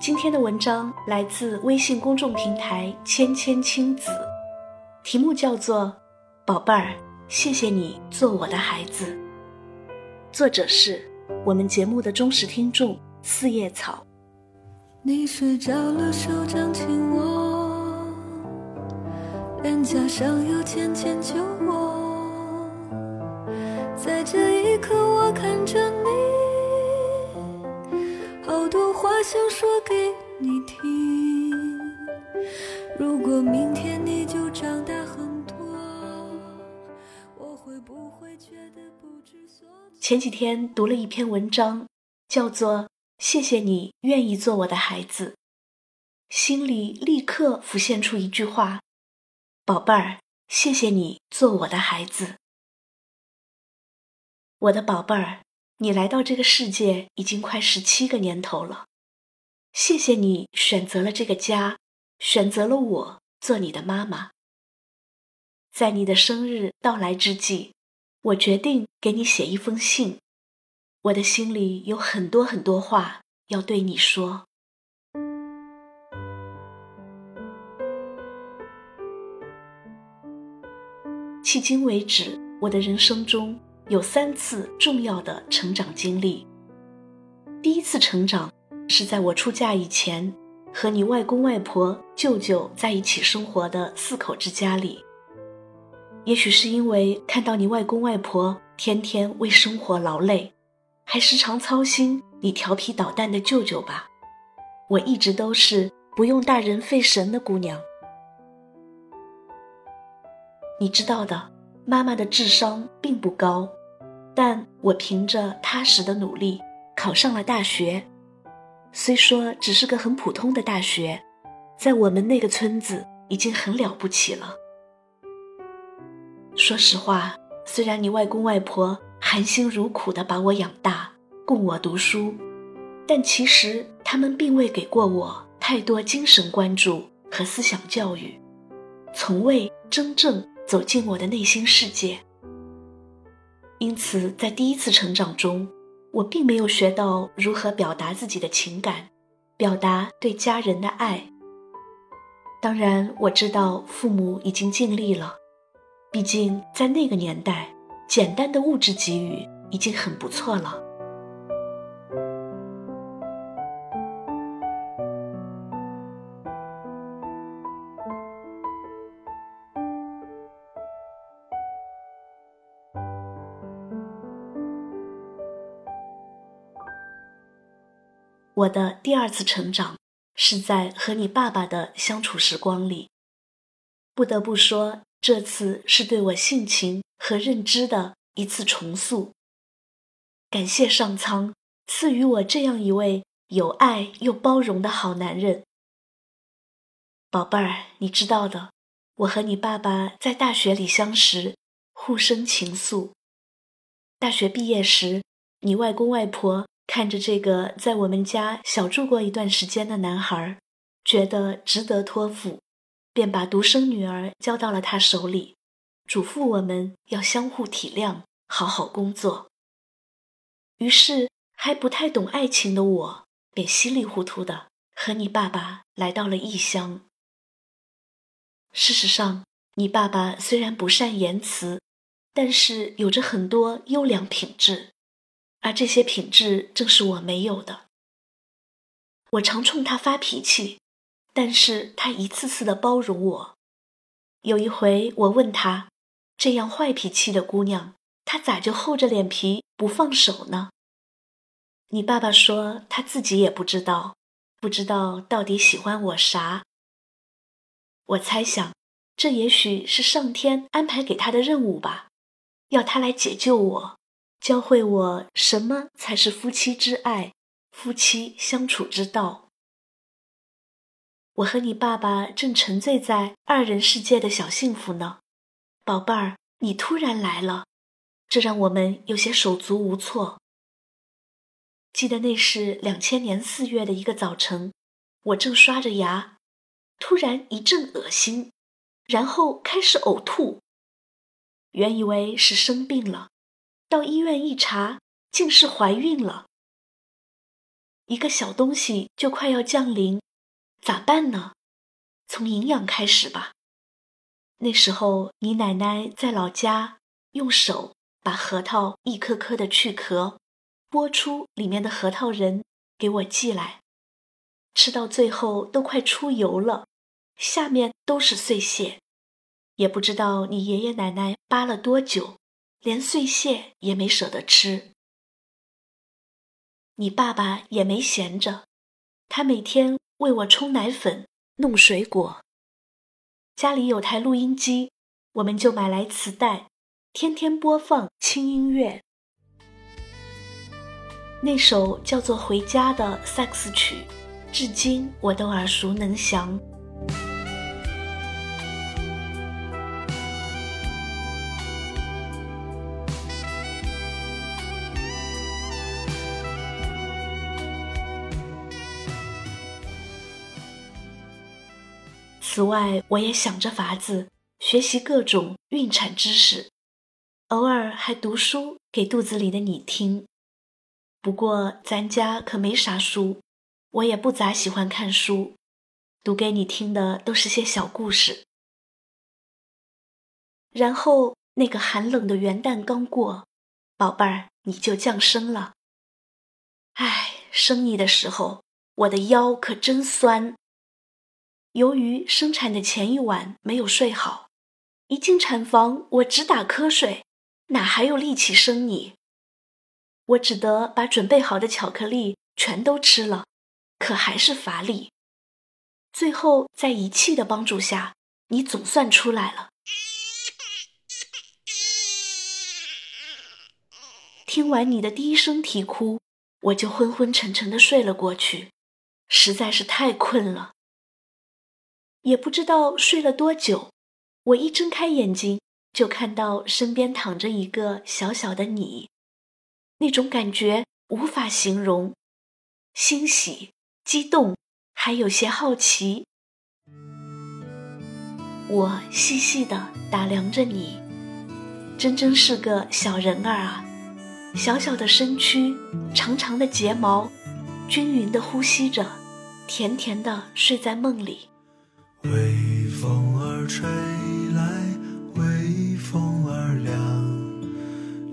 今天的文章来自微信公众平台“芊芊亲子”，题目叫做“宝贝儿，谢谢你做我的孩子”。作者是我们节目的忠实听众四叶草。你睡着了，手掌紧握，脸颊上有浅浅酒窝，在这一刻，我看着想说给你听。如果明天你就长大很多，我会不会觉得不知所？前几天读了一篇文章，叫做《谢谢你愿意做我的孩子》，心里立刻浮现出一句话：“宝贝儿，谢谢你做我的孩子，我的宝贝儿。”你来到这个世界已经快十七个年头了，谢谢你选择了这个家，选择了我做你的妈妈。在你的生日到来之际，我决定给你写一封信，我的心里有很多很多话要对你说。迄今为止，我的人生中。有三次重要的成长经历。第一次成长是在我出嫁以前，和你外公外婆、舅舅在一起生活的四口之家里。也许是因为看到你外公外婆天天为生活劳累，还时常操心你调皮捣蛋的舅舅吧，我一直都是不用大人费神的姑娘。你知道的，妈妈的智商并不高。但我凭着踏实的努力考上了大学，虽说只是个很普通的大学，在我们那个村子已经很了不起了。说实话，虽然你外公外婆含辛茹苦地把我养大，供我读书，但其实他们并未给过我太多精神关注和思想教育，从未真正走进我的内心世界。因此，在第一次成长中，我并没有学到如何表达自己的情感，表达对家人的爱。当然，我知道父母已经尽力了，毕竟在那个年代，简单的物质给予已经很不错了。我的第二次成长是在和你爸爸的相处时光里，不得不说，这次是对我性情和认知的一次重塑。感谢上苍赐予我这样一位有爱又包容的好男人。宝贝儿，你知道的，我和你爸爸在大学里相识，互生情愫。大学毕业时，你外公外婆。看着这个在我们家小住过一段时间的男孩，觉得值得托付，便把独生女儿交到了他手里，嘱咐我们要相互体谅，好好工作。于是，还不太懂爱情的我，便稀里糊涂的和你爸爸来到了异乡。事实上，你爸爸虽然不善言辞，但是有着很多优良品质。而这些品质正是我没有的。我常冲他发脾气，但是他一次次的包容我。有一回，我问他：“这样坏脾气的姑娘，她咋就厚着脸皮不放手呢？”你爸爸说他自己也不知道，不知道到底喜欢我啥。我猜想，这也许是上天安排给他的任务吧，要他来解救我。教会我什么才是夫妻之爱，夫妻相处之道。我和你爸爸正沉醉在二人世界的小幸福呢，宝贝儿，你突然来了，这让我们有些手足无措。记得那是两千年四月的一个早晨，我正刷着牙，突然一阵恶心，然后开始呕吐，原以为是生病了。到医院一查，竟是怀孕了。一个小东西就快要降临，咋办呢？从营养开始吧。那时候你奶奶在老家，用手把核桃一颗颗的去壳，剥出里面的核桃仁给我寄来，吃到最后都快出油了，下面都是碎屑。也不知道你爷爷奶奶扒了多久，连碎屑也没舍得吃。你爸爸也没闲着，他每天为我冲奶粉、弄水果。家里有台录音机，我们就买来磁带，天天播放轻音乐。那首叫做《回家》的萨克斯曲，至今我都耳熟能详。此外，我也想着法子学习各种孕产知识，偶尔还读书给肚子里的你听。不过咱家可没啥书，我也不咋喜欢看书，读给你听的都是些小故事。然后那个寒冷的元旦刚过，宝贝儿你就降生了。唉，生你的时候我的腰可真酸。由于生产的前一晚没有睡好，一进产房我直打瞌睡，哪还有力气生你？我只得把准备好的巧克力全都吃了，可还是乏力。最后在仪器的帮助下，你总算出来了。听完你的第一声啼哭，我就昏昏沉沉的睡了过去，实在是太困了。也不知道睡了多久，我一睁开眼睛就看到身边躺着一个小小的你，那种感觉无法形容，欣喜、激动，还有些好奇。我细细的打量着你，真真是个小人儿啊！小小的身躯，长长的睫毛，均匀的呼吸着，甜甜的睡在梦里。风儿吹来，微风儿凉，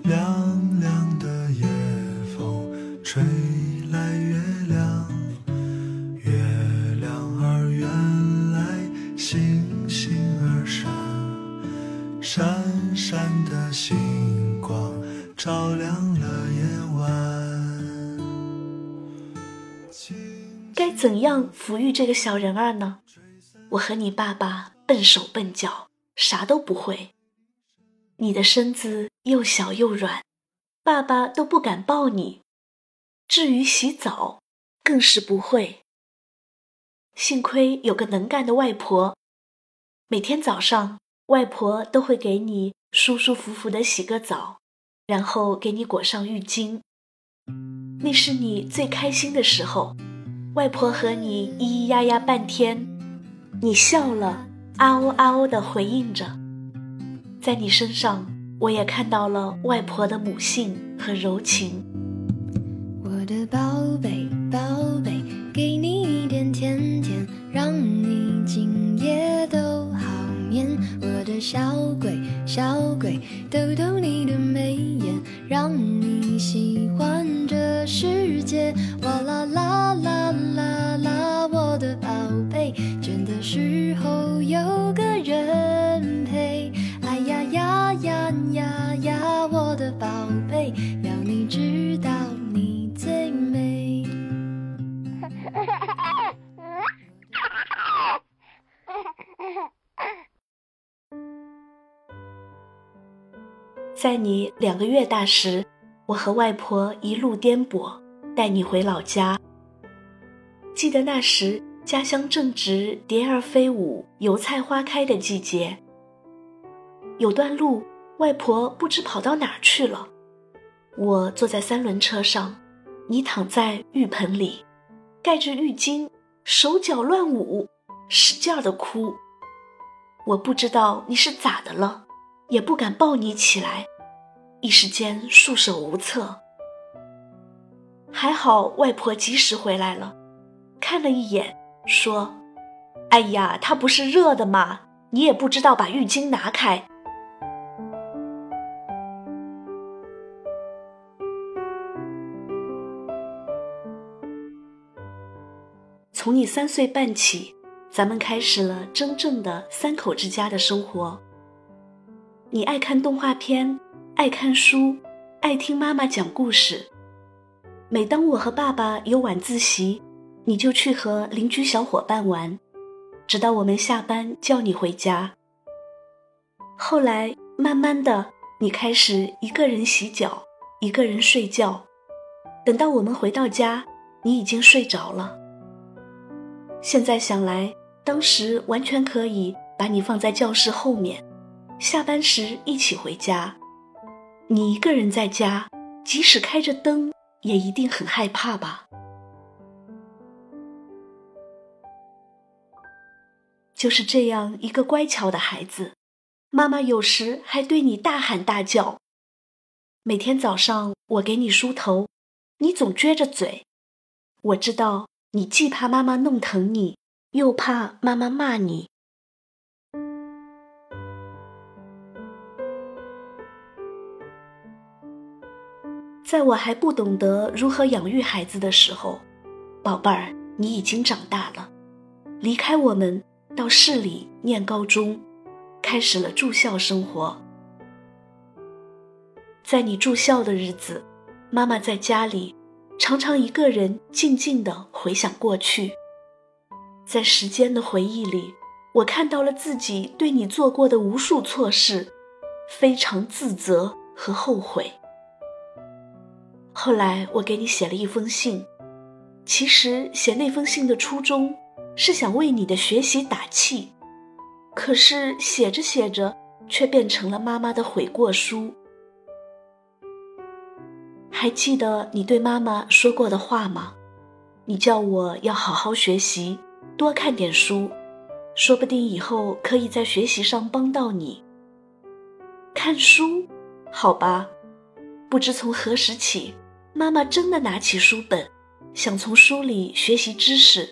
凉凉的夜风吹来月亮，月亮儿圆来，星星儿闪，闪闪的星光照亮了夜晚。该怎样抚育这个小人儿呢？我和你爸爸笨手笨脚，啥都不会。你的身子又小又软，爸爸都不敢抱你。至于洗澡，更是不会。幸亏有个能干的外婆，每天早上，外婆都会给你舒舒服服的洗个澡，然后给你裹上浴巾。那是你最开心的时候，外婆和你咿咿呀呀半天。你笑了，啊哦啊哦的回应着，在你身上，我也看到了外婆的母性和柔情。我的宝贝宝贝，给你一点甜甜，让你今夜都好眠。我的小鬼小鬼，逗逗你的眉眼，让你喜欢这世界。哇啦啦啦在你两个月大时，我和外婆一路颠簸，带你回老家。记得那时。家乡正值蝶儿飞舞、油菜花开的季节。有段路，外婆不知跑到哪儿去了。我坐在三轮车上，你躺在浴盆里，盖着浴巾，手脚乱舞，使劲儿的哭。我不知道你是咋的了，也不敢抱你起来，一时间束手无策。还好外婆及时回来了，看了一眼，说：“哎呀，它不是热的吗？你也不知道把浴巾拿开。”从你三岁半起，咱们开始了真正的三口之家的生活。你爱看动画片，爱看书，爱听妈妈讲故事。每当我和爸爸有晚自习，你就去和邻居小伙伴玩，直到我们下班叫你回家。后来慢慢的，你开始一个人洗脚，一个人睡觉。等到我们回到家，你已经睡着了。现在想来，当时完全可以把你放在教室后面，下班时一起回家。你一个人在家，即使开着灯，也一定很害怕吧？就是这样一个乖巧的孩子，妈妈有时还对你大喊大叫。每天早上我给你梳头，你总撅着嘴，我知道。你既怕妈妈弄疼你，又怕妈妈骂你。在我还不懂得如何养育孩子的时候，宝贝儿，你已经长大了，离开我们到市里念高中，开始了住校生活。在你住校的日子，妈妈在家里。常常一个人静静地回想过去，在时间的回忆里，我看到了自己对你做过的无数错事，非常自责和后悔。后来我给你写了一封信，其实写那封信的初衷是想为你的学习打气，可是写着写着却变成了妈妈的悔过书。还记得你对妈妈说过的话吗？你叫我要好好学习，多看点书，说不定以后可以在学习上帮到你。看书，好吧。不知从何时起，妈妈真的拿起书本，想从书里学习知识。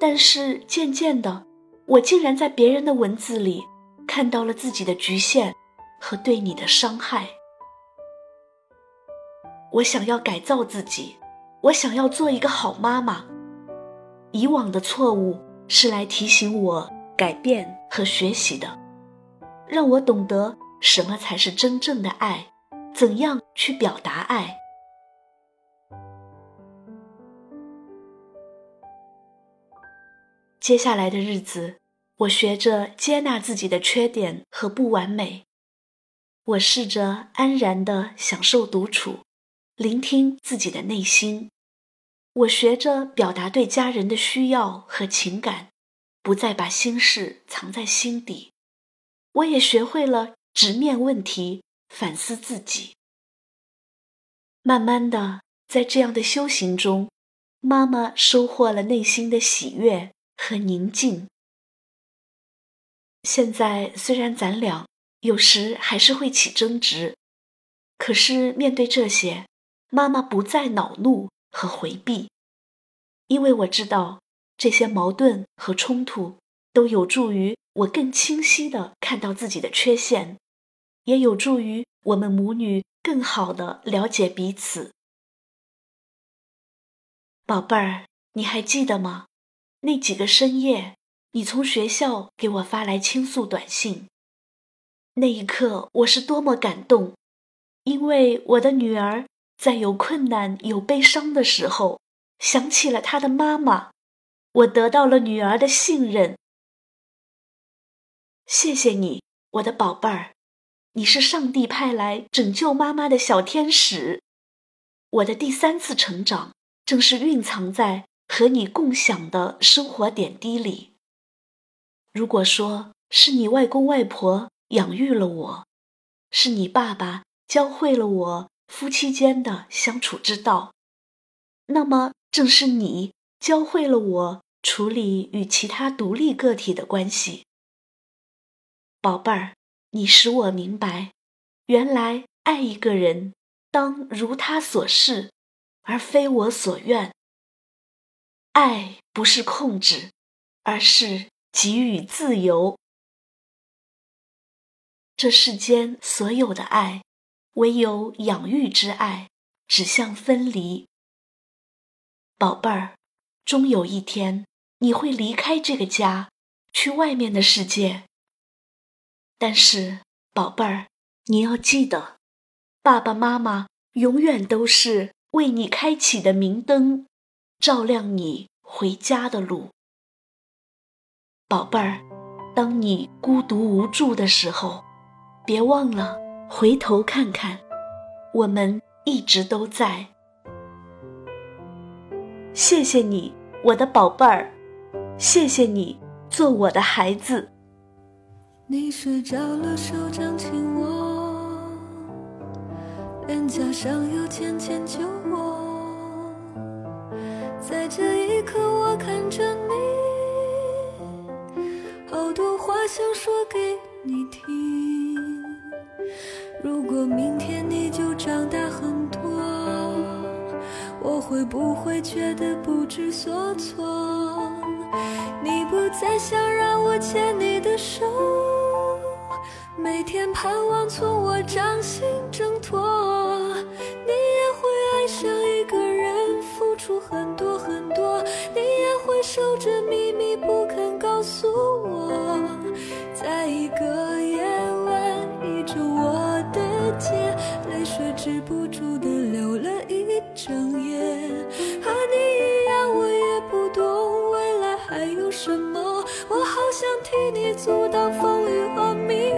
但是渐渐的，我竟然在别人的文字里看到了自己的局限和对你的伤害。我想要改造自己，我想要做一个好妈妈。以往的错误是来提醒我改变和学习的，让我懂得什么才是真正的爱，怎样去表达爱。接下来的日子，我学着接纳自己的缺点和不完美，我试着安然的享受独处。聆听自己的内心，我学着表达对家人的需要和情感，不再把心事藏在心底。我也学会了直面问题，反思自己。慢慢的，在这样的修行中，妈妈收获了内心的喜悦和宁静。现在虽然咱俩有时还是会起争执，可是面对这些。妈妈不再恼怒和回避，因为我知道这些矛盾和冲突都有助于我更清晰的看到自己的缺陷，也有助于我们母女更好的了解彼此。宝贝儿，你还记得吗？那几个深夜，你从学校给我发来倾诉短信，那一刻我是多么感动，因为我的女儿。在有困难、有悲伤的时候，想起了她的妈妈，我得到了女儿的信任。谢谢你，我的宝贝儿，你是上帝派来拯救妈妈的小天使。我的第三次成长，正是蕴藏在和你共享的生活点滴里。如果说是你外公外婆养育了我，是你爸爸教会了我。夫妻间的相处之道，那么正是你教会了我处理与其他独立个体的关系。宝贝儿，你使我明白，原来爱一个人当如他所示，而非我所愿。爱不是控制，而是给予自由。这世间所有的爱，唯有养育之爱，指向分离。宝贝儿，终有一天你会离开这个家，去外面的世界。但是，宝贝儿，你要记得，爸爸妈妈永远都是为你开启的明灯。照亮你回家的路，宝贝儿。当你孤独无助的时候，别忘了回头看看，我们一直都在。谢谢你，我的宝贝儿，谢谢你做我的孩子。你睡着了，手掌紧握，脸颊上有浅浅酒。在这一刻，我看着你，好多话想说给你听。如果明天你就长大很多，我会不会觉得不知所措？你不再想让我牵你的手，每天盼望从我掌心挣脱，还有什么？我好想替你阻挡风雨和迷